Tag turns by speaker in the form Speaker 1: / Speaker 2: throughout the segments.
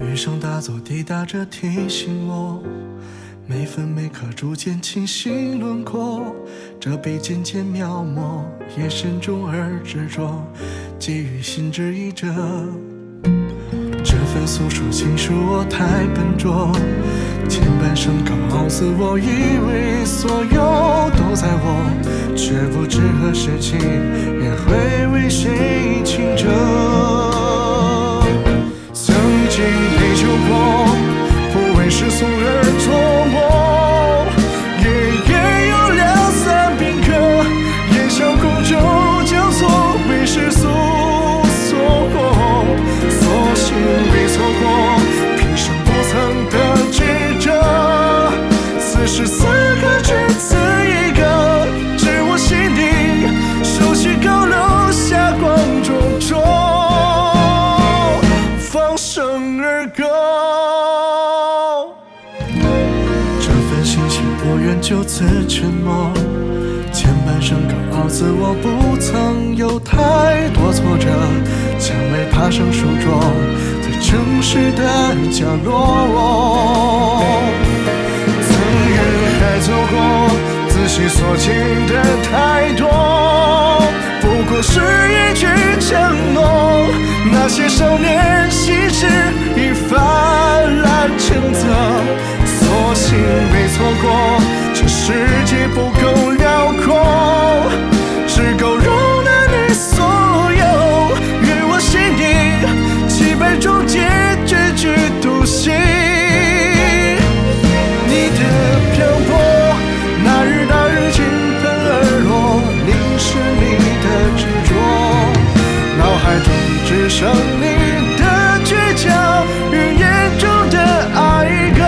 Speaker 1: 雨声大作，滴答着提醒我，每分每刻逐渐清晰轮廓。这笔渐渐描摹，也慎重而执着，给予心之一折。的诉说情书我太笨拙，前半生告诉我，以为所有都在我，却不知何时起也会为谁倾折。而歌。这份心情不愿就此沉默。前半生高傲自我，不曾有太多挫折，蔷薇爬上书桌，在城市的角落。曾人海走过，仔细所见的太多，是一句承诺。那些少年心事已泛滥成只剩你的倔强与眼中的哀歌。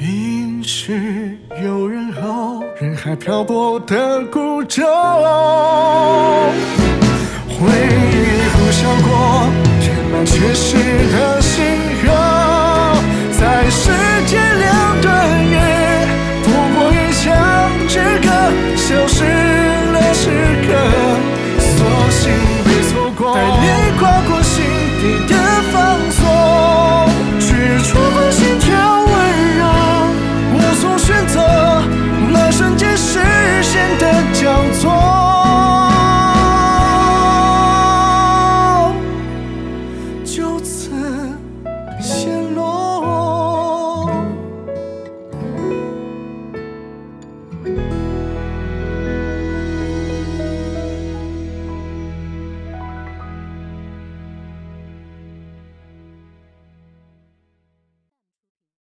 Speaker 1: 应是有人后，人海漂泊的孤舟。回忆如此